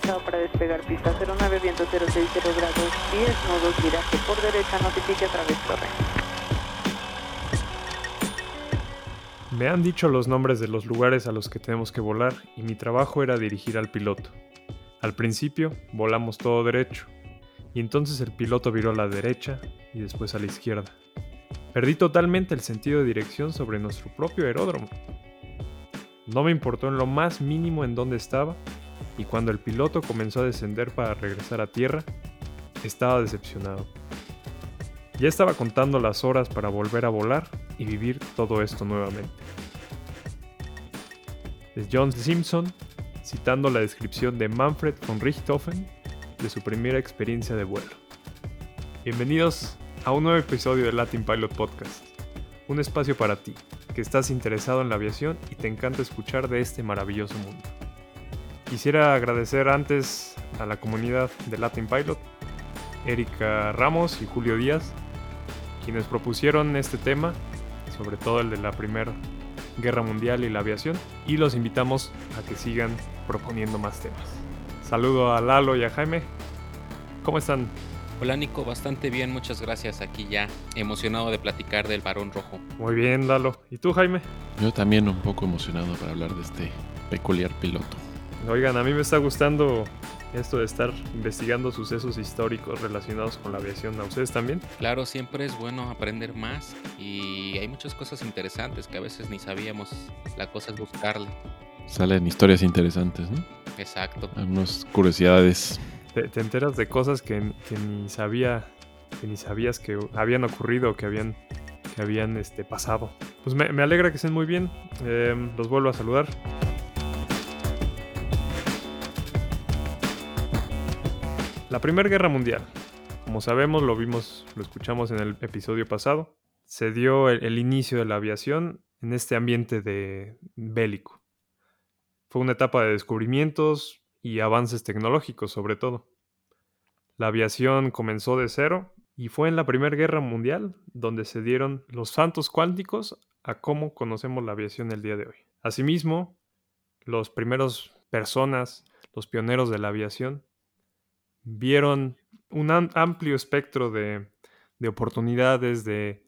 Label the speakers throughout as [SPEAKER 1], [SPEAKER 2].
[SPEAKER 1] para despegar pista 09, viento 060 grados 10, nodos, viraje por derecha, notifique a través torre.
[SPEAKER 2] Me han dicho los nombres de los lugares a los que tenemos que volar y mi trabajo era dirigir al piloto. Al principio volamos todo derecho, y entonces el piloto viró a la derecha y después a la izquierda. Perdí totalmente el sentido de dirección sobre nuestro propio aeródromo. No me importó en lo más mínimo en dónde estaba, y cuando el piloto comenzó a descender para regresar a tierra, estaba decepcionado. Ya estaba contando las horas para volver a volar y vivir todo esto nuevamente. Es John Simpson citando la descripción de Manfred von Richthofen de su primera experiencia de vuelo. Bienvenidos a un nuevo episodio de Latin Pilot Podcast, un espacio para ti, que estás interesado en la aviación y te encanta escuchar de este maravilloso mundo. Quisiera agradecer antes a la comunidad de Latin Pilot, Erika Ramos y Julio Díaz, quienes propusieron este tema, sobre todo el de la Primera Guerra Mundial y la aviación, y los invitamos a que sigan proponiendo más temas. Saludo a Lalo y a Jaime. ¿Cómo están?
[SPEAKER 3] Hola Nico, bastante bien, muchas gracias. Aquí ya emocionado de platicar del varón rojo.
[SPEAKER 2] Muy bien, Lalo. ¿Y tú, Jaime?
[SPEAKER 4] Yo también un poco emocionado para hablar de este peculiar piloto.
[SPEAKER 2] Oigan, a mí me está gustando esto de estar investigando sucesos históricos relacionados con la aviación. ¿A ustedes también?
[SPEAKER 3] Claro, siempre es bueno aprender más y hay muchas cosas interesantes que a veces ni sabíamos. La cosa es buscarle.
[SPEAKER 4] Salen historias interesantes, ¿no?
[SPEAKER 3] Exacto.
[SPEAKER 4] Algunas curiosidades.
[SPEAKER 2] Te, te enteras de cosas que, que, ni sabía, que ni sabías que habían ocurrido, que habían, que habían este, pasado. Pues me, me alegra que estén muy bien. Eh, los vuelvo a saludar. La Primera Guerra Mundial. Como sabemos, lo vimos, lo escuchamos en el episodio pasado. Se dio el, inicio de la aviación en este ambiente de bélico. Fue una etapa de descubrimientos y avances tecnológicos sobre todo. La aviación comenzó de cero y fue en la Primera Guerra Mundial donde se dieron los santos cuánticos a cómo conocemos la aviación el día de hoy. Asimismo, los primeros personas, los pioneros de la aviación, vieron un amplio espectro de, de oportunidades, de,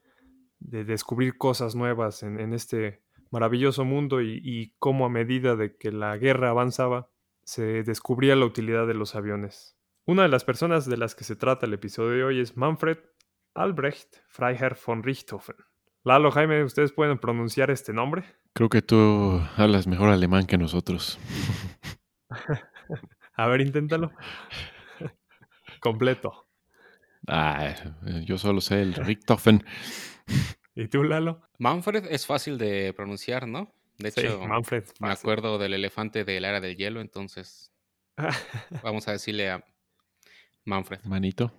[SPEAKER 2] de, descubrir cosas nuevas en, en este maravilloso mundo y, y, cómo a medida de que la guerra avanzaba se descubría la utilidad de los aviones. Una de las personas de las que se trata el episodio de hoy es Manfred Albrecht Freiherr von Richthofen. Lalo, Jaime, ¿ustedes pueden pronunciar este nombre?
[SPEAKER 4] Creo que tú hablas mejor alemán que nosotros.
[SPEAKER 2] a ver, inténtalo. Completo.
[SPEAKER 4] Ah, yo solo sé el Richthofen.
[SPEAKER 2] ¿Y tú, Lalo?
[SPEAKER 3] Manfred es fácil de pronunciar, ¿no? De
[SPEAKER 2] Sí,
[SPEAKER 3] hecho,
[SPEAKER 2] Manfred.
[SPEAKER 3] me
[SPEAKER 2] fácil.
[SPEAKER 3] acuerdo del elefante de la era del hielo, entonces vamos a decirle a Manfred.
[SPEAKER 4] Manito.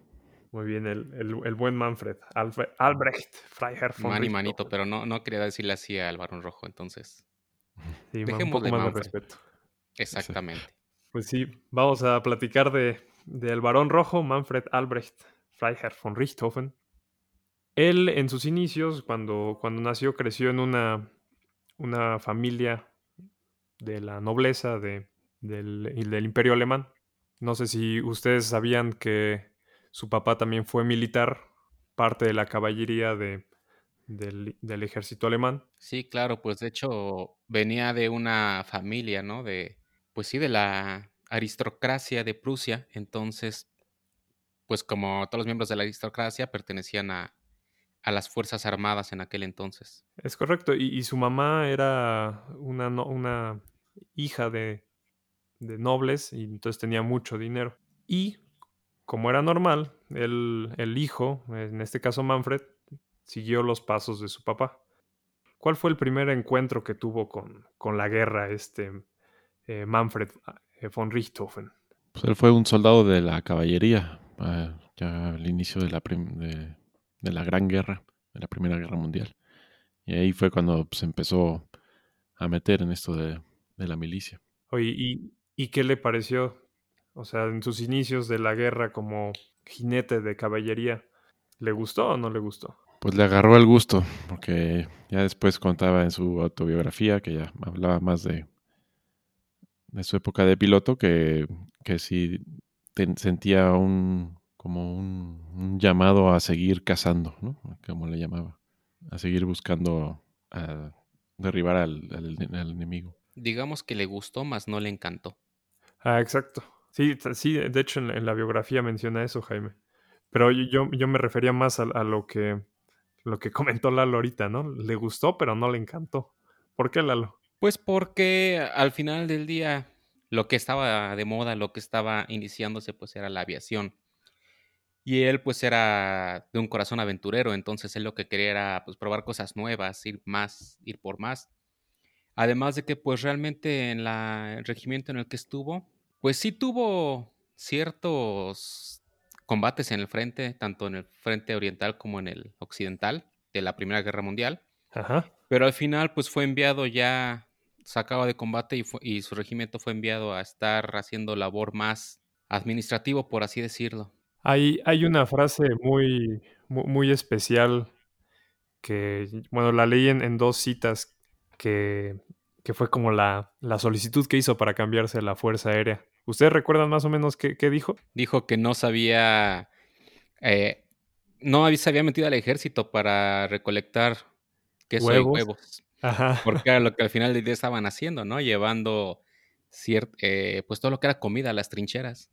[SPEAKER 2] Muy bien, el, el, el buen Manfred. Alfred, Albrecht Freiherr von
[SPEAKER 3] Mani manito, pero no, no quería decirle así al varón rojo, entonces.
[SPEAKER 2] Sí, un poco más de respeto.
[SPEAKER 3] Exactamente.
[SPEAKER 2] Pues sí, vamos a platicar de del varón rojo, Manfred Albrecht Freiherr von Richthofen. Él en sus inicios, cuando, cuando nació, creció en una, una familia de la nobleza de, del, del imperio alemán. No sé si ustedes sabían que su papá también fue militar, parte de la caballería de, del, del ejército alemán.
[SPEAKER 3] Sí, claro, pues de hecho venía de una familia, ¿no? De, pues sí, de la aristocracia de Prusia. Entonces, pues como todos los miembros de la aristocracia pertenecían a, a las Fuerzas Armadas en aquel entonces.
[SPEAKER 2] Es correcto, y, su mamá era una, una hija de, de nobles y entonces tenía mucho dinero. Y como era normal, el, el hijo, en este caso Manfred, siguió los pasos de su papá. ¿Cuál fue el primer encuentro que tuvo con, con la guerra este eh, Manfred von Richthofen?
[SPEAKER 4] Pues él fue un soldado de la caballería ah, ya al inicio de la, de, de la Gran Guerra, de la Primera Guerra Mundial. Y ahí fue cuando se empezó a meter en esto de, de la milicia.
[SPEAKER 2] Oye, ¿y, ¿y qué le pareció? O sea, en sus inicios de la guerra como jinete de caballería, ¿le gustó o no le gustó?
[SPEAKER 4] Pues le agarró el gusto, porque ya después contaba en su autobiografía que ya hablaba más de, de su época de piloto que, que sí ten- sentía un como un, un llamado a seguir cazando, ¿no? Como le llamaba, a seguir buscando a derribar al, al- al enemigo.
[SPEAKER 3] Digamos que le gustó, mas no le encantó.
[SPEAKER 2] Ah, exacto. Sí, sí, de hecho en, la- en la biografía menciona eso, Jaime. Pero yo, yo, yo me refería más a, a lo que lo que comentó Lalo ahorita, ¿no? Le gustó, pero no le encantó. ¿Por qué, Lalo?
[SPEAKER 3] Pues porque al final del día lo que estaba de moda, lo que estaba iniciándose, pues era la aviación. Y él pues era de un corazón aventurero, entonces él lo que quería era pues probar cosas nuevas, ir más, ir por más. Además de que pues realmente en la, el regimiento en el que estuvo, pues sí tuvo ciertos combates en el frente, tanto en el frente oriental como en el occidental de la Primera Guerra Mundial.
[SPEAKER 2] Ajá.
[SPEAKER 3] Pero al final, pues fue enviado ya, sacado de combate y, fue- y su regimiento fue enviado a estar haciendo labor más administrativo, por así decirlo.
[SPEAKER 2] Hay, hay una frase muy, mu- muy, especial que, bueno, la leí en, en dos citas que, que fue como la, la solicitud que hizo para cambiarse la Fuerza Aérea. ¿Ustedes recuerdan más o menos qué, qué dijo?
[SPEAKER 3] Dijo que no sabía, eh, no se había metido al ejército para recolectar queso
[SPEAKER 2] Huevos.
[SPEAKER 3] y huevos,
[SPEAKER 2] Ajá.
[SPEAKER 3] porque era lo que al final del día estaban haciendo, ¿no? Llevando eh, pues todo lo que era comida a las trincheras.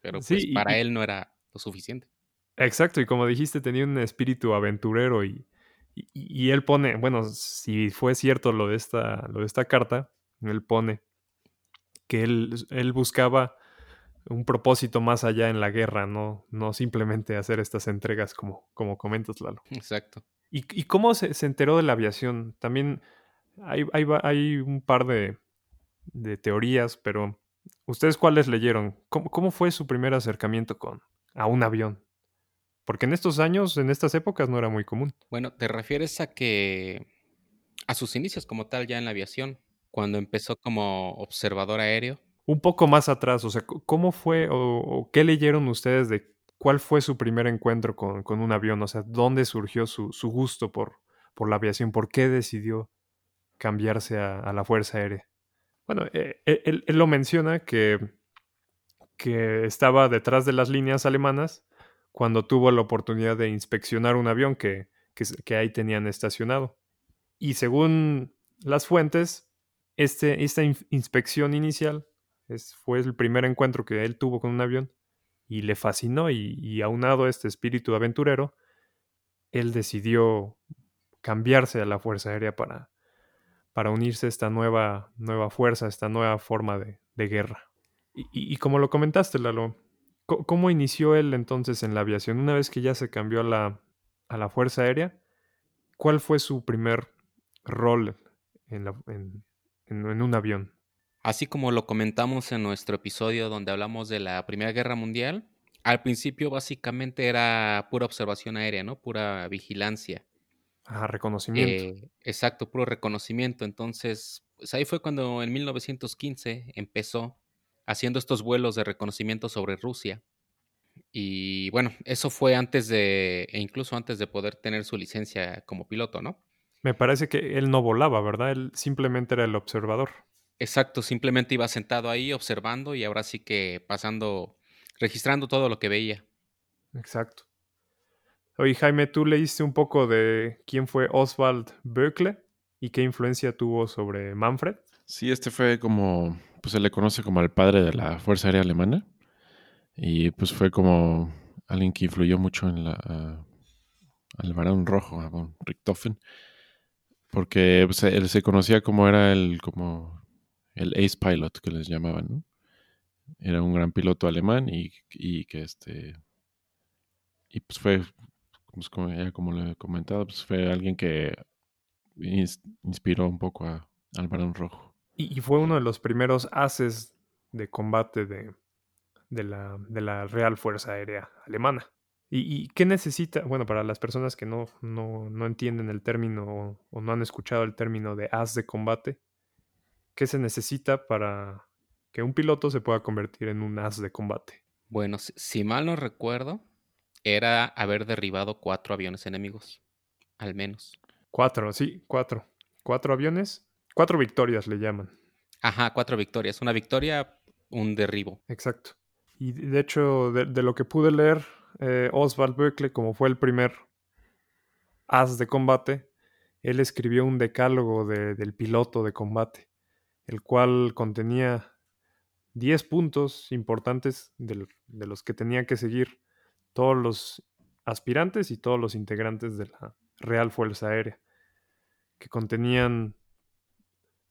[SPEAKER 3] Pero pues para
[SPEAKER 2] y-
[SPEAKER 3] él no era lo suficiente.
[SPEAKER 2] Exacto, y como dijiste, tenía un espíritu aventurero y, y, y él pone, bueno, si fue cierto lo de esta, lo de esta carta, él pone que él, él buscaba un propósito más allá en la guerra, no, no simplemente hacer estas entregas como, como comentas, Lalo.
[SPEAKER 3] Exacto.
[SPEAKER 2] ¿Y, y cómo se, se enteró de la aviación? También hay, hay, va- hay un par de, de teorías, pero ¿ustedes cuáles leyeron? ¿Cómo, cómo fue su primer acercamiento con, a un avión? Porque en estos años, en estas épocas, no era muy común.
[SPEAKER 3] Bueno, ¿te refieres a que a sus inicios como tal ya en la aviación, cuando empezó como observador aéreo?
[SPEAKER 2] Un poco más atrás, o sea, ¿cómo fue o, o qué leyeron ustedes de cuál fue su primer encuentro con, con un avión? O sea, ¿dónde surgió su, su gusto por, por la aviación? ¿Por qué decidió cambiarse a, a la Fuerza Aérea? Bueno, eh, él, él lo menciona que, que estaba detrás de las líneas alemanas cuando tuvo la oportunidad de inspeccionar un avión que, que, ahí tenían estacionado. Y según las fuentes, este, esta in- inspección inicial fue el primer encuentro que él tuvo con un avión y le fascinó y, aunado a este espíritu aventurero, él decidió cambiarse a la Fuerza Aérea para, para unirse a esta nueva, nueva fuerza, esta nueva forma de, de guerra. Y, como lo comentaste, Lalo, ¿cómo inició él entonces en la aviación? Una vez que ya se cambió a la, a la Fuerza Aérea, ¿cuál fue su primer rol en- en un avión?
[SPEAKER 3] Así como lo comentamos en nuestro episodio donde hablamos de la Primera Guerra Mundial, al principio básicamente era pura observación aérea, ¿no? Pura vigilancia.
[SPEAKER 2] Ah, reconocimiento.
[SPEAKER 3] Eh, exacto, puro reconocimiento. Entonces, pues ahí fue cuando en 1915 empezó haciendo estos vuelos de reconocimiento sobre Rusia. Y bueno, eso fue antes de, e incluso antes de poder tener su licencia como piloto, ¿no?
[SPEAKER 2] Me parece que él no volaba, ¿verdad? Él simplemente era el observador.
[SPEAKER 3] Exacto, simplemente iba sentado ahí observando y ahora sí que pasando, registrando todo lo que veía.
[SPEAKER 2] Exacto. Oye, Jaime, ¿tú leíste un poco de quién fue Oswald Böckle y qué influencia tuvo sobre Manfred?
[SPEAKER 4] Sí, este fue como, pues se le conoce como el padre de la Fuerza Aérea Alemana. Y pues fue como alguien que influyó mucho en la, a- al varón rojo, a von Richthofen. Porque pues, él se conocía como era el, como el ace pilot que les llamaban, ¿no? Era un gran piloto alemán y, y que este... Y pues fue, pues como, ya como he comentado, pues fue alguien que ins- inspiró un poco a, al rojo.
[SPEAKER 2] Y, y fue uno de los primeros haces de combate de, de la, de la Real Fuerza Aérea Alemana. ¿Y, y qué necesita? Bueno, para las personas que no, no, no entienden el término o, o no han escuchado el término de as de combate, ¿qué se necesita para que un piloto se pueda convertir en un as de combate?
[SPEAKER 3] Bueno, si, si mal no recuerdo, era haber derribado cuatro aviones enemigos, al menos.
[SPEAKER 2] Cuatro, sí, cuatro. Cuatro aviones, cuatro victorias le llaman.
[SPEAKER 3] Ajá, cuatro victorias. Una victoria, un derribo.
[SPEAKER 2] Exacto. Y de hecho, de, de lo que pude leer, eh, Oswald Berkeley, como fue el primer as de combate, él escribió un decálogo de- del piloto de combate, el cual contenía 10 puntos importantes de los que tenían que seguir todos los aspirantes y todos los integrantes de la Real Fuerza Aérea, que contenían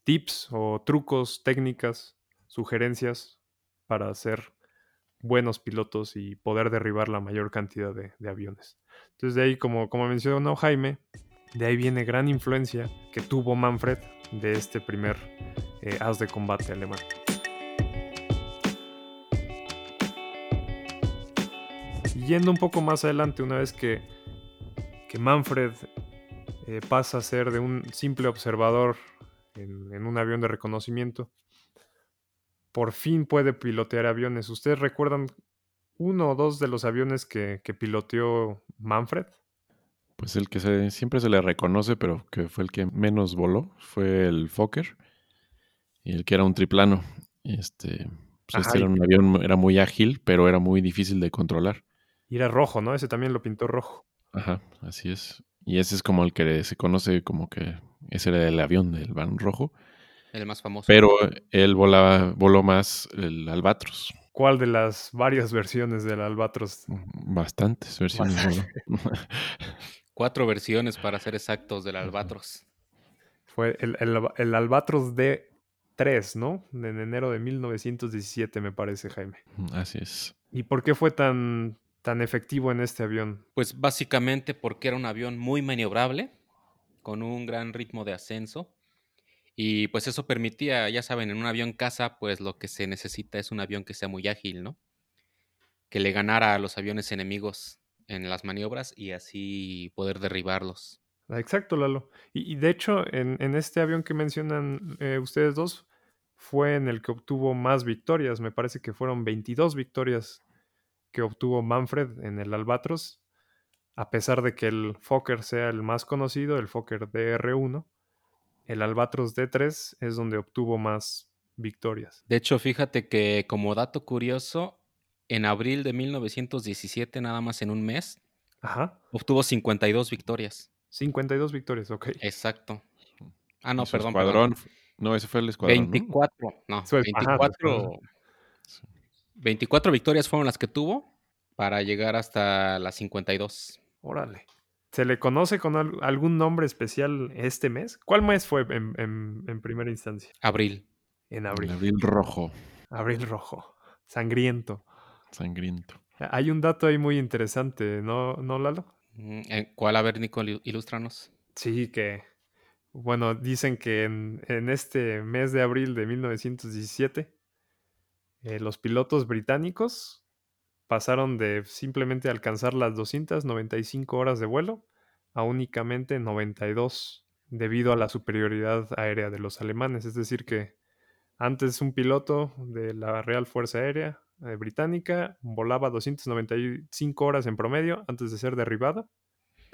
[SPEAKER 2] tips o trucos, técnicas, sugerencias para ser buenos pilotos y poder derribar la mayor cantidad de, de aviones. Entonces de ahí, como, como mencionó Jaime, de ahí viene gran influencia que tuvo Manfred de este primer eh, as de combate alemán. Yendo un poco más adelante, una vez que, que Manfred eh, pasa a ser de un simple observador en, un avión de reconocimiento, por fin puede pilotear aviones. ¿Ustedes recuerdan uno o dos de los aviones que, que piloteó Manfred?
[SPEAKER 4] Pues el que siempre se le reconoce, pero que fue el que menos voló, fue el Fokker. Y el que era un triplano. Este, pues
[SPEAKER 2] Ajá,
[SPEAKER 4] este era un avión, era muy ágil, pero era muy difícil de controlar.
[SPEAKER 2] Y era rojo, ¿no? Ese también lo pintó rojo.
[SPEAKER 4] Ajá, así es. Y ese es como el que se conoce como que ese era el avión del van rojo.
[SPEAKER 3] El más famoso.
[SPEAKER 4] Pero él volaba, voló más el Albatros.
[SPEAKER 2] ¿Cuál de las varias versiones del Albatros?
[SPEAKER 4] Bastantes versiones voló.
[SPEAKER 3] Cuatro versiones, para ser exactos, del Albatros.
[SPEAKER 2] Fue el, el, el Albatros D3, ¿no? En enero de 1917, me parece, Jaime.
[SPEAKER 4] así es.
[SPEAKER 2] ¿Y por qué fue tan, tan efectivo en este avión?
[SPEAKER 3] Pues básicamente porque era un avión muy maniobrable, con un gran ritmo de ascenso. Y pues eso permitía, ya saben, en un avión caza, pues lo que se necesita es un avión que sea muy ágil, ¿no? Que le ganara a los aviones enemigos en las maniobras y así poder derribarlos.
[SPEAKER 2] Exacto, Lalo. Y, y de hecho, en, en este avión que mencionan eh, ustedes dos, fue en el que obtuvo más victorias. Me parece que fueron 22 victorias que obtuvo Manfred en el Albatros, a pesar de que el Fokker sea el más conocido, el Fokker DR1, el Albatros D3 es donde obtuvo más victorias.
[SPEAKER 3] De hecho, fíjate que como dato curioso, en abril de 1917, nada más en un mes,
[SPEAKER 2] Ajá,
[SPEAKER 3] obtuvo 52 victorias.
[SPEAKER 2] 52 victorias, ok.
[SPEAKER 3] Exacto. Ah, no, perdón,
[SPEAKER 4] escuadrón,
[SPEAKER 3] perdón.
[SPEAKER 4] No, ese fue el escuadrón. ¿no?
[SPEAKER 3] 24, no,
[SPEAKER 2] su
[SPEAKER 3] 24,
[SPEAKER 2] escuadrón.
[SPEAKER 3] 24 victorias fueron las que tuvo para llegar hasta las 52.
[SPEAKER 2] Órale. ¿Se le conoce con al- algún nombre especial este mes? ¿Cuál mes fue en, en- en primera instancia?
[SPEAKER 3] Abril.
[SPEAKER 2] En abril.
[SPEAKER 4] abril rojo,
[SPEAKER 2] Abril rojo. Sangriento.
[SPEAKER 4] sangriento.
[SPEAKER 2] Hay un dato ahí muy interesante, ¿no, ¿no Lalo?
[SPEAKER 3] Mm, ¿en ¿Cuál? A ver, Nico, ilústranos.
[SPEAKER 2] Sí, que, bueno, dicen que en, en este mes de abril de 1917, eh, los pilotos británicos pasaron de simplemente alcanzar las 295 horas de vuelo a únicamente 92 debido a la superioridad aérea de los alemanes. Es decir, que antes un piloto de la Real Fuerza Aérea eh, Británica volaba 295 horas en promedio antes de ser derribado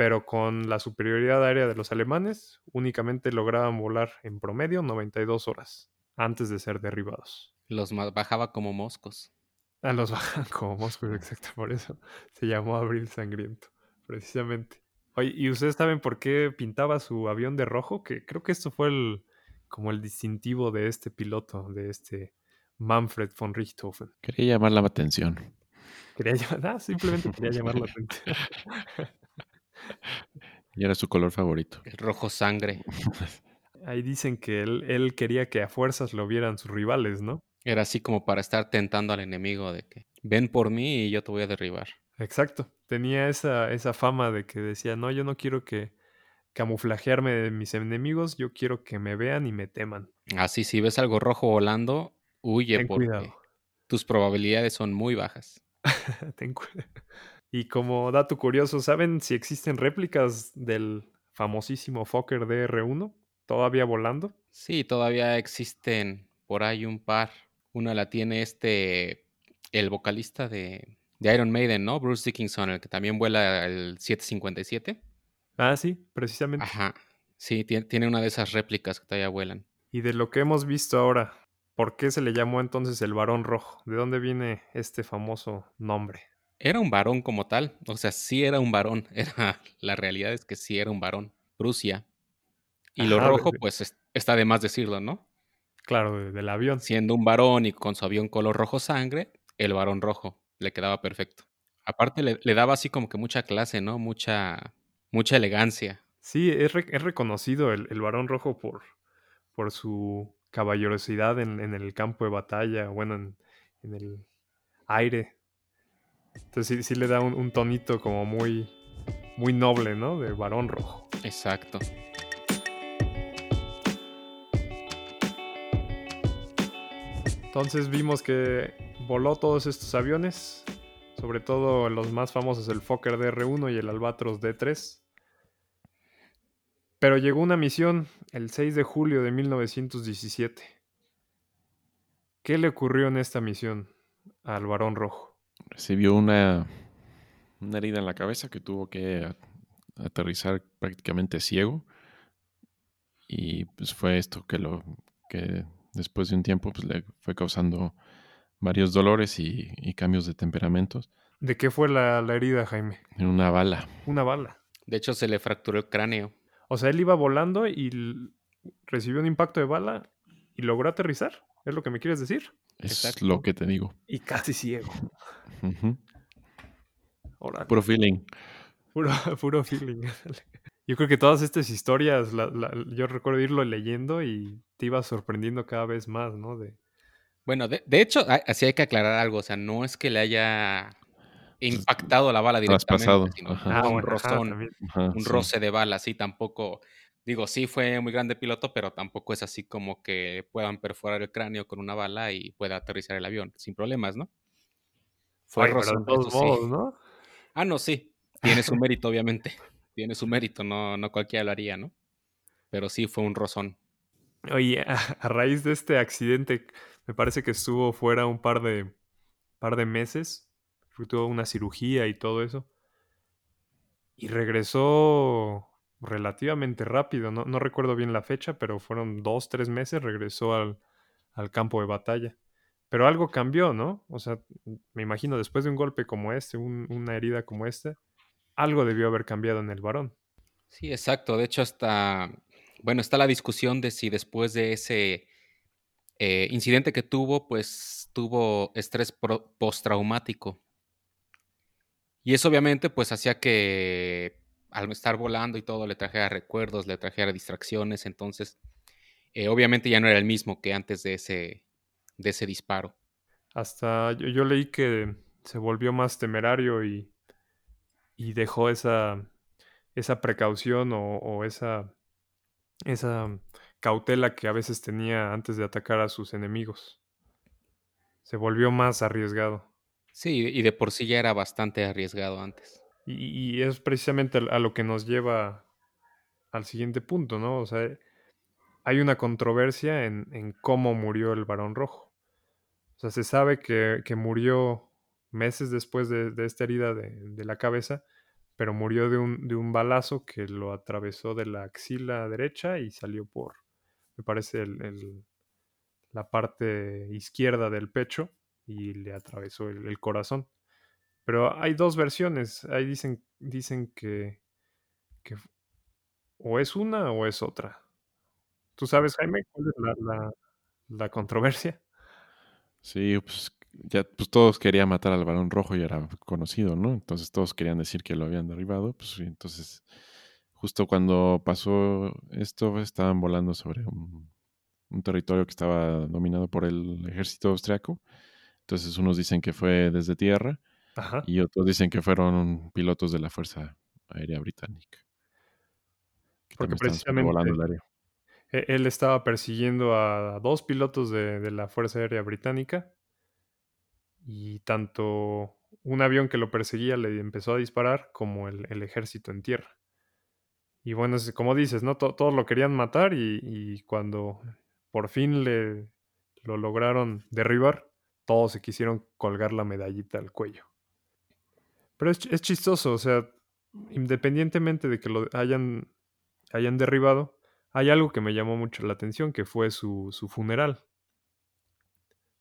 [SPEAKER 2] pero con la superioridad aérea de los alemanes únicamente lograban volar en promedio 92 horas antes de ser derribados.
[SPEAKER 3] Los bajaba como moscos.
[SPEAKER 2] A los bajan como moscos, exacto, por eso se llamó Abril Sangriento, precisamente. Oye, ¿y ustedes saben por qué pintaba su avión de rojo? Que creo que esto fue el, como el distintivo de este piloto, de este Manfred von Richthofen.
[SPEAKER 4] Quería llamar la atención.
[SPEAKER 2] Quería llamar, ah, simplemente quería llamar la atención.
[SPEAKER 4] Y era su color favorito.
[SPEAKER 3] El rojo sangre.
[SPEAKER 2] Ahí dicen que él, él quería que a fuerzas lo vieran sus rivales, ¿no?
[SPEAKER 3] Era así como para estar tentando al enemigo de que ven por mí y yo te voy a derribar.
[SPEAKER 2] Exacto. Tenía esa, esa fama de que decía, no, yo no quiero que camuflajearme de mis enemigos, yo quiero que me vean y me teman.
[SPEAKER 3] Así, si ves algo rojo volando, huye
[SPEAKER 2] Ten
[SPEAKER 3] porque
[SPEAKER 2] cuidado.
[SPEAKER 3] tus probabilidades son muy bajas.
[SPEAKER 2] Ten cu- y como dato curioso, ¿saben si existen réplicas del famosísimo Fokker DR1 todavía volando?
[SPEAKER 3] Sí, todavía existen por ahí un par. Una la tiene este, el vocalista de, de Iron Maiden, ¿no? Bruce Dickinson, el que también vuela el 757.
[SPEAKER 2] Ah, sí, precisamente.
[SPEAKER 3] Ajá. Sí, tie- tiene una de esas réplicas que todavía vuelan.
[SPEAKER 2] Y de lo que hemos visto ahora, ¿por qué se le llamó entonces el varón rojo? ¿De dónde viene este famoso nombre?
[SPEAKER 3] Era un varón como tal, o sea, sí era un varón. Era, la realidad es que sí era un varón. Prusia. Y lo rojo,
[SPEAKER 2] de-
[SPEAKER 3] pues es- está de más decirlo, ¿no?
[SPEAKER 2] Claro, de- del avión.
[SPEAKER 3] Siendo un varón y con su avión color rojo sangre, el varón rojo le quedaba perfecto. Aparte le, le daba así como que mucha clase, ¿no? Mucha, mucha elegancia.
[SPEAKER 2] Sí, es, re- es reconocido el, el varón rojo por, por su caballerosidad en, en el campo de batalla, bueno, en, en el aire. Entonces sí, sí le da un, un tonito como muy, muy noble, ¿no? De varón rojo.
[SPEAKER 3] Exacto.
[SPEAKER 2] Entonces vimos que voló todos estos aviones, sobre todo los más famosos, el Fokker DR-1 y el Albatros D-3. Pero llegó una misión el 6 de julio de 1917. ¿Qué le ocurrió en esta misión al varón rojo?
[SPEAKER 4] Recibió una, una herida en la cabeza que tuvo que aterrizar prácticamente ciego. Y pues fue esto que lo que después de un tiempo pues, le fue causando varios dolores y, y cambios de temperamentos.
[SPEAKER 2] ¿De qué fue la, la herida, Jaime?
[SPEAKER 4] En una bala.
[SPEAKER 2] Una bala.
[SPEAKER 3] De hecho, se le fracturó el cráneo.
[SPEAKER 2] O sea, él iba volando y recibió un impacto de bala y logró aterrizar. ¿Es lo que me quieres decir?
[SPEAKER 4] Es
[SPEAKER 3] Exacto.
[SPEAKER 4] lo que te digo.
[SPEAKER 2] Y casi ciego. Órale.
[SPEAKER 4] Puro feeling.
[SPEAKER 2] Puro, puro feeling. Yo creo que todas estas historias, la- la- yo recuerdo irlo leyendo y te iba sorprendiendo cada vez más, ¿no? De,
[SPEAKER 3] Bueno, de, de hecho, así hay que aclarar algo. O sea, no es que le haya impactado la bala directamente, sino
[SPEAKER 4] ajá.
[SPEAKER 3] fue un
[SPEAKER 2] bueno, ajá,
[SPEAKER 3] rozón,
[SPEAKER 2] también.
[SPEAKER 4] Ajá,
[SPEAKER 3] un
[SPEAKER 4] sí.
[SPEAKER 3] roce de bala, sí, tampoco. Digo, sí fue muy grande piloto, pero tampoco es así como que puedan perforar el cráneo con una bala y pueda aterrizar el avión sin problemas, ¿no? Fue
[SPEAKER 2] Ay, pero de
[SPEAKER 3] rozón,
[SPEAKER 2] todos
[SPEAKER 3] sí.
[SPEAKER 2] modos, ¿no?
[SPEAKER 3] Ah, no, sí. Tiene su mérito, obviamente. Tiene su mérito, no, no cualquiera lo haría, ¿no? Pero sí fue un rozón.
[SPEAKER 2] Oye, a, a raíz de este accidente, me parece que estuvo fuera un par de, par de meses. Tuvo una cirugía y todo eso. Y regresó relativamente rápido. No, no recuerdo bien la fecha, pero fueron dos, tres meses. Regresó al, al campo de batalla. Pero algo cambió, ¿no? O sea, me imagino después de un golpe como este, un- una herida como esta, algo debió haber cambiado en el varón.
[SPEAKER 3] Sí, exacto. De hecho, hasta, bueno, está la discusión de si después de ese eh, incidente que tuvo, pues tuvo estrés postraumático. Y eso obviamente pues hacía que al estar volando y todo le trajera recuerdos, le trajera distracciones, entonces eh, obviamente ya no era el mismo que antes de ese, de ese disparo.
[SPEAKER 2] Hasta yo, leí que se volvió más temerario y, y dejó esa, esa precaución o, o esa, esa cautela que a veces tenía antes de atacar a sus enemigos. Se volvió más arriesgado.
[SPEAKER 3] Sí, y de por sí ya era bastante arriesgado antes.
[SPEAKER 2] Y, es precisamente a lo que nos lleva al siguiente punto, ¿no? O sea, hay una controversia en, en cómo murió el varón rojo. O sea, se sabe que, que murió meses después de, de esta herida de, de la cabeza, pero murió de un, de un balazo que lo atravesó de la axila derecha y salió por, me parece, el- el- la parte izquierda del pecho y le atravesó el, corazón. Pero hay dos versiones. Ahí dicen, dicen que, o es una o es otra. ¿Tú sabes, Jaime, cuál es la, la- controversia?
[SPEAKER 4] Sí, pues ya pues todos querían matar al varón rojo y era conocido, ¿no? Entonces todos querían decir que lo habían derribado, pues entonces justo cuando pasó esto estaban volando sobre un, un territorio que estaba dominado por el ejército austriaco. Entonces unos dicen que fue desde tierra
[SPEAKER 2] Ajá.
[SPEAKER 4] y otros dicen que fueron pilotos de la Fuerza Aérea Británica. Que
[SPEAKER 2] Porque
[SPEAKER 4] área.
[SPEAKER 2] E- Él estaba persiguiendo a dos pilotos de, de la Fuerza Aérea Británica y tanto un avión que lo perseguía le empezó a disparar como el, el ejército en tierra. Y bueno, es como dices, ¿no? To- todos lo querían matar y, y cuando por fin le lo lograron derribar, todos se quisieron colgar la medallita al cuello. Pero es, es chistoso, o sea, independientemente de que lo hayan, hayan derribado, hay algo que me llamó mucho la atención, que fue su, su funeral.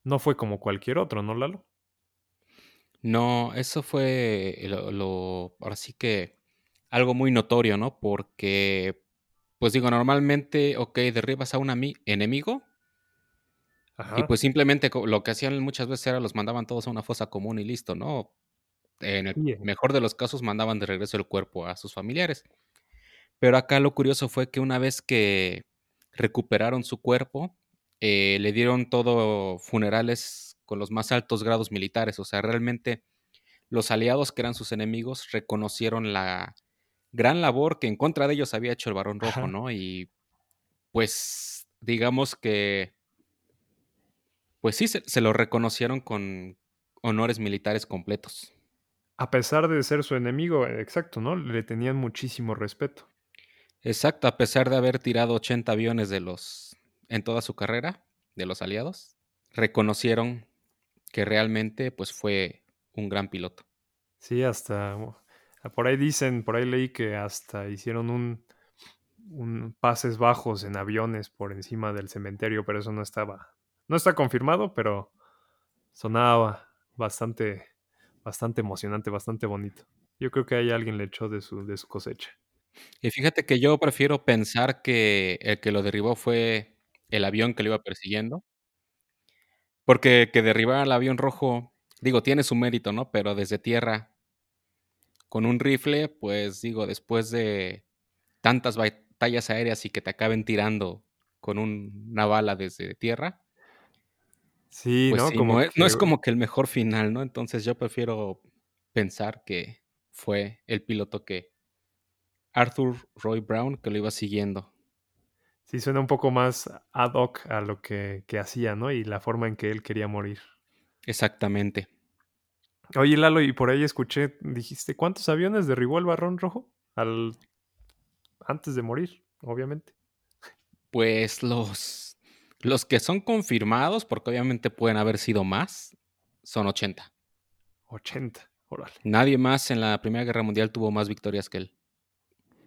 [SPEAKER 2] no fue como cualquier otro, ¿no, Lalo?
[SPEAKER 3] No, eso fue lo, lo- sí que algo muy notorio, ¿no? Porque, pues digo, normalmente, ok, derribas a un ami- y pues simplemente lo que hacían muchas veces era los mandaban todos a una fosa común y listo, ¿no? En el mejor de los casos mandaban de regreso el cuerpo a sus familiares. Pero acá lo curioso fue que una vez que recuperaron su cuerpo, eh, le dieron todo funerales con los más altos grados militares. O sea, realmente los aliados que eran sus enemigos reconocieron la gran labor que en contra de ellos había hecho el Barón Rojo,
[SPEAKER 2] Ajá.
[SPEAKER 3] ¿no? Y pues digamos que, pues sí, se, se lo reconocieron con honores militares completos.
[SPEAKER 2] A pesar de ser su enemigo, eh, exacto, ¿no? Le tenían muchísimo respeto.
[SPEAKER 3] Exacto, a pesar de haber tirado 80 aviones de los en toda su carrera de los aliados, reconocieron que realmente pues fue un gran piloto.
[SPEAKER 2] Sí, hasta uh, por ahí dicen, por ahí leí que hasta hicieron un, un pases bajos en aviones por encima del cementerio, pero eso no estaba, no está confirmado, pero sonaba bastante, bastante emocionante, bastante bonito. Yo creo que ahí alguien le echó de su, cosecha.
[SPEAKER 3] Y fíjate que yo prefiero pensar que el que lo derribó fue el avión que lo iba persiguiendo, porque que derribar al avión rojo, digo, tiene su mérito, ¿no? Pero desde tierra con un rifle, pues digo, después de tantas batallas aéreas y que te acaben tirando con un- una bala desde tierra,
[SPEAKER 2] Sí,
[SPEAKER 3] pues
[SPEAKER 2] ¿no?
[SPEAKER 3] sí,
[SPEAKER 2] Como
[SPEAKER 3] no, es, no es
[SPEAKER 2] que-
[SPEAKER 3] como que el mejor final, ¿no? Entonces yo prefiero pensar que fue el piloto que Arthur Roy Brown que lo iba siguiendo.
[SPEAKER 2] Sí, suena un poco más ad hoc a lo que, que hacía, ¿no? Y la forma en que él quería morir.
[SPEAKER 3] Exactamente.
[SPEAKER 2] Oye, Lalo, y por ahí escuché, dijiste, ¿cuántos aviones derribó el Barrón Rojo? Al... Antes de morir, obviamente.
[SPEAKER 3] Pues los, los que son confirmados, porque obviamente pueden haber sido más, son 80.
[SPEAKER 2] 80, órale.
[SPEAKER 3] Nadie más en la Primera Guerra Mundial tuvo más victorias que él.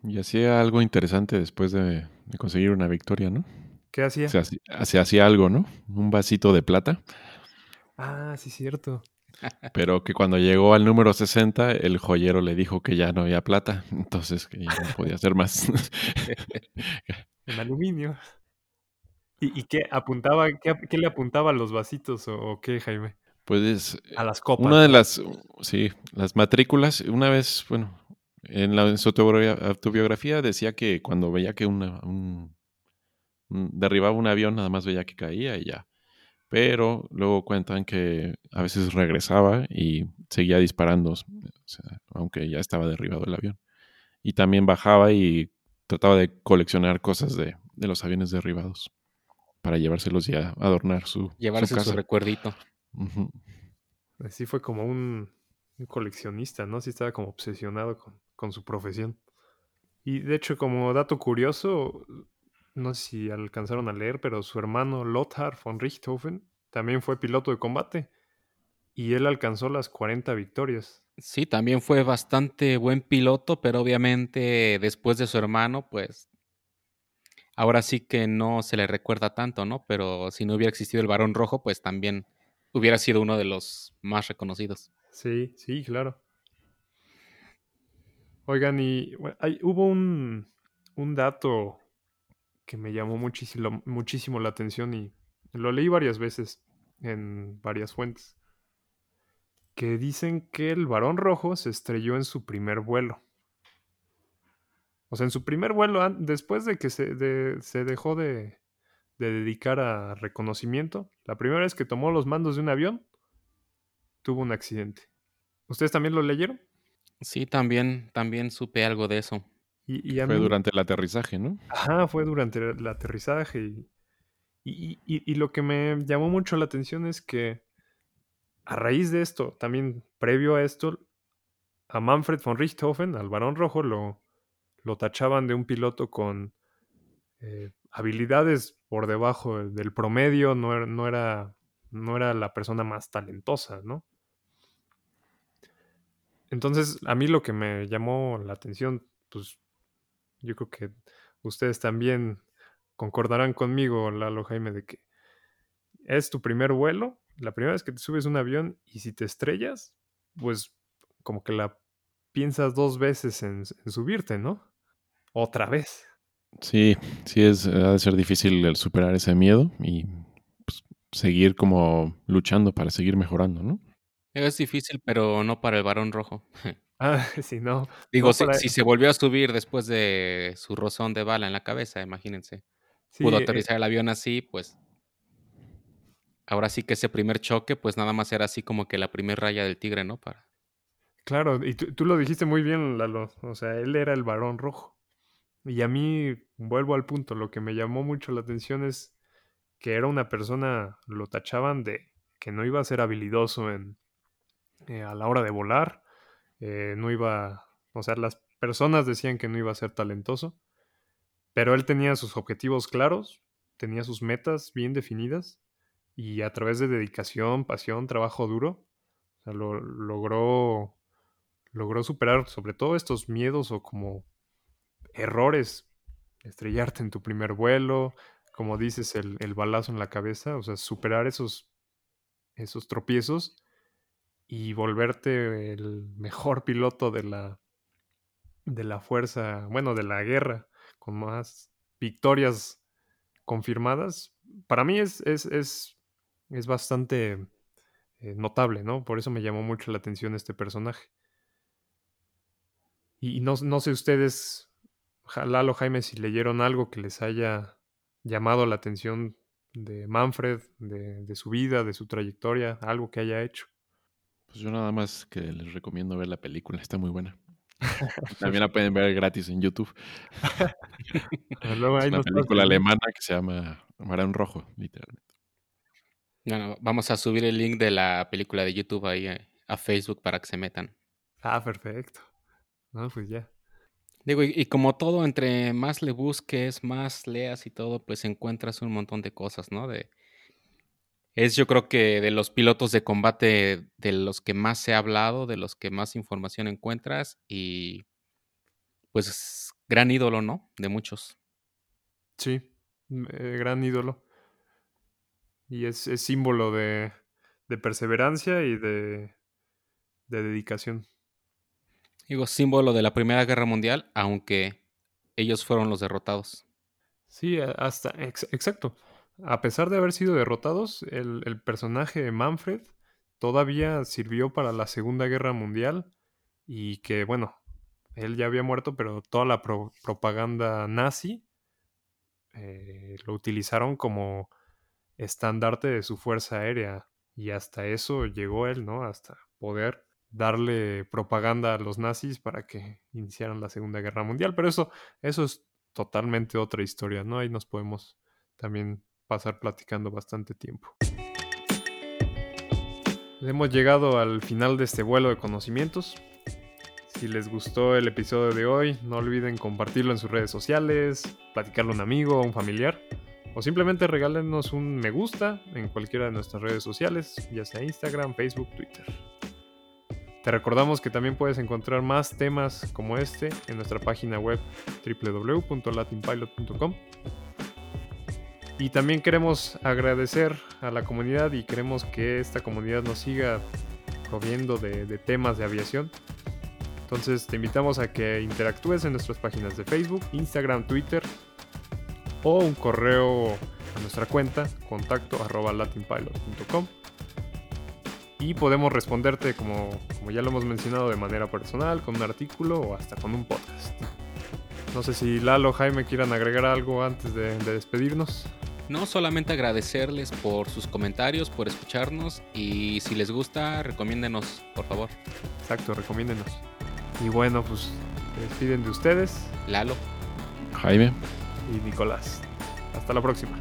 [SPEAKER 4] Y hacía algo interesante después de, de conseguir una victoria, ¿no?
[SPEAKER 2] ¿Qué hacía?
[SPEAKER 4] Se hacía, se hacía algo, ¿no? Un vasito de plata,
[SPEAKER 2] Ah, sí, cierto.
[SPEAKER 4] pero que cuando llegó al número 60, el joyero le dijo que ya no había plata, entonces que ya no podía hacer más.
[SPEAKER 2] En aluminio. ¿Y, y qué apuntaba, qué, qué le apuntaba a los vasitos o, o qué, Jaime?
[SPEAKER 4] pues
[SPEAKER 2] A las copas.
[SPEAKER 4] Una de las, sí, las matrículas, una vez, bueno, en, la, en su autobiogra- autobiografía decía que cuando veía que una, un, un- derribaba un avión, nada más veía que caía y ya. Pero luego cuentan que a veces regresaba y seguía disparando, o sea, aunque ya estaba derribado el avión. Y también bajaba y trataba de coleccionar cosas de, de los aviones derribados para llevárselos y a adornar su, su
[SPEAKER 3] Llevarse su,
[SPEAKER 4] casa.
[SPEAKER 3] recuerdito.
[SPEAKER 4] Ujú.
[SPEAKER 2] Sí fue como un, un coleccionista, ¿no? Sí estaba como obsesionado con, con su profesión. Y de hecho, como dato curioso, no sé si alcanzaron a leer, pero su hermano Lothar von Richthofen también fue piloto de combate y él alcanzó las 40 victorias.
[SPEAKER 3] Sí, también fue bastante buen piloto, pero obviamente después de su hermano, pues ahora sí que no se le recuerda tanto, ¿no? Pero si no hubiera existido el varón rojo, pues también hubiera sido uno de los más reconocidos.
[SPEAKER 2] Sí, sí, claro. Oigan, y hay- hubo un, un dato que me llamó muchísimo, muchísimo la atención y lo leí varias veces en varias fuentes, que dicen que el varón rojo se estrelló en su primer vuelo. O sea, en su primer vuelo, después de que se, de- se dejó de, de dedicar a reconocimiento, la primera vez que tomó los mandos de un avión, tuvo un accidente. ¿Ustedes también lo leyeron?
[SPEAKER 3] Sí, también, también supe algo de eso.
[SPEAKER 2] Y, y a
[SPEAKER 4] Fue
[SPEAKER 2] mí-
[SPEAKER 4] durante el aterrizaje, ¿no?
[SPEAKER 2] Ajá, fue durante el aterrizaje. Y, y- y- y lo que me llamó mucho la atención es que a raíz de esto, también previo a esto, a Manfred von Richthofen, al Barón Rojo, lo, lo tachaban de un piloto con eh, habilidades por debajo del promedio, no era, no, era, no era la persona más talentosa, ¿no? Entonces, a mí lo que me llamó la atención, pues yo creo que ustedes también concordarán conmigo, Lalo Jaime, de que es tu primer vuelo la primera vez que te subes a un avión y si te estrellas, pues como que la piensas dos veces en, en subirte, ¿no? Otra vez.
[SPEAKER 4] Sí, sí, es, ha de ser difícil el superar ese miedo y pues, seguir como luchando para seguir mejorando, ¿no?
[SPEAKER 3] Es difícil, pero no para el varón rojo.
[SPEAKER 2] Ah, sí, no.
[SPEAKER 3] Digo,
[SPEAKER 2] no
[SPEAKER 3] si,
[SPEAKER 2] para-
[SPEAKER 3] si se volvió a subir después de su rozón de bala en la cabeza, imagínense.
[SPEAKER 2] sí,
[SPEAKER 3] Pudo
[SPEAKER 2] eh,
[SPEAKER 3] aterrizar el avión así, pues. Ahora sí que ese primer choque, pues nada más era así como que la primer raya del tigre, ¿no? Para.
[SPEAKER 2] Claro, y tú, tú lo dijiste muy bien, Lalo. O sea, él era el varón rojo. Y a mí, vuelvo al punto, lo que me llamó mucho la atención es que era una persona, lo tachaban de que no iba a ser habilidoso en, eh, a la hora de volar, eh, no iba, o sea, las personas decían que no iba a ser talentoso, pero él tenía sus objetivos claros, tenía sus metas bien definidas y a través de dedicación, pasión, trabajo duro, o sea, lo, logró, logró superar sobre todo estos miedos o como errores, estrellarte en tu primer vuelo, como dices, el, el balazo en la cabeza, o sea, superar esos, esos tropiezos y volverte el mejor piloto de la, de la fuerza, bueno, de la guerra, con más victorias confirmadas, para mí es, es, es, es bastante eh, notable, ¿no? Por eso me llamó mucho la atención este personaje. Y, no, no sé ustedes, Lalo, Jaime, si leyeron algo que les haya llamado la atención de Manfred, de, de su vida, de su trayectoria, algo que haya hecho.
[SPEAKER 4] Pues yo nada más que les recomiendo ver la película, está muy buena. También la pueden ver gratis en YouTube.
[SPEAKER 2] Luego
[SPEAKER 4] Es
[SPEAKER 2] ahí
[SPEAKER 4] una película
[SPEAKER 2] el link.
[SPEAKER 4] alemana que se llama Varón Rojo, literalmente.
[SPEAKER 3] Bueno, vamos a subir el link de la película de YouTube ahí eh, a Facebook para que se metan.
[SPEAKER 2] Ah, perfecto. No, pues ya.
[SPEAKER 3] Digo, y, como todo, entre más le busques, más leas y todo, pues encuentras un montón de cosas, ¿no? De, es yo creo que de los pilotos de combate de los que más se ha hablado, de los que más información encuentras y pues gran ídolo, ¿no? De muchos.
[SPEAKER 2] Sí, mm, eh, gran ídolo. Y es, símbolo de, perseverancia y de dedicación.
[SPEAKER 3] Digo, símbolo de la Primera Guerra Mundial, aunque ellos fueron los derrotados.
[SPEAKER 2] Sí, hasta, ex- exacto. A pesar de haber sido derrotados, el, personaje de Manfred todavía sirvió para la Segunda Guerra Mundial y que, bueno, él ya había muerto, pero toda la pro- propaganda nazi eh, lo utilizaron como estandarte de su fuerza aérea y hasta eso llegó él, ¿no? Hasta poder darle propaganda a los nazis para que iniciaran la Segunda Guerra Mundial, pero eso, eso es totalmente otra historia, ¿no? Ahí nos podemos también pasar platicando bastante tiempo. Hemos llegado al final de este vuelo de conocimientos. Si les gustó el episodio de hoy, no olviden compartirlo en sus redes sociales, platicarlo a un amigo o un familiar, o simplemente regálenos un me gusta en cualquiera de nuestras redes sociales, ya sea Instagram, Facebook, Twitter. Te recordamos que también puedes encontrar más temas como este en nuestra página web www.latinpilot.com. Y también queremos agradecer a la comunidad y queremos que esta comunidad nos siga proviendo de, de temas de aviación. Entonces te invitamos a que interactúes en nuestras páginas de Facebook, Instagram, Twitter o un correo a nuestra cuenta contacto arroba latinpilot.com y podemos responderte como, como ya lo hemos mencionado de manera personal, con un artículo o hasta con un podcast. No sé si Lalo o Jaime quieran agregar algo antes de, de despedirnos.
[SPEAKER 3] No solamente agradecerles por sus comentarios, por escucharnos y si les gusta, recomiéndenos, por favor.
[SPEAKER 2] Exacto, recomiéndenos. Y bueno, pues despiden de ustedes
[SPEAKER 3] Lalo.
[SPEAKER 4] Jaime.
[SPEAKER 2] y Nicolás. Hasta la próxima.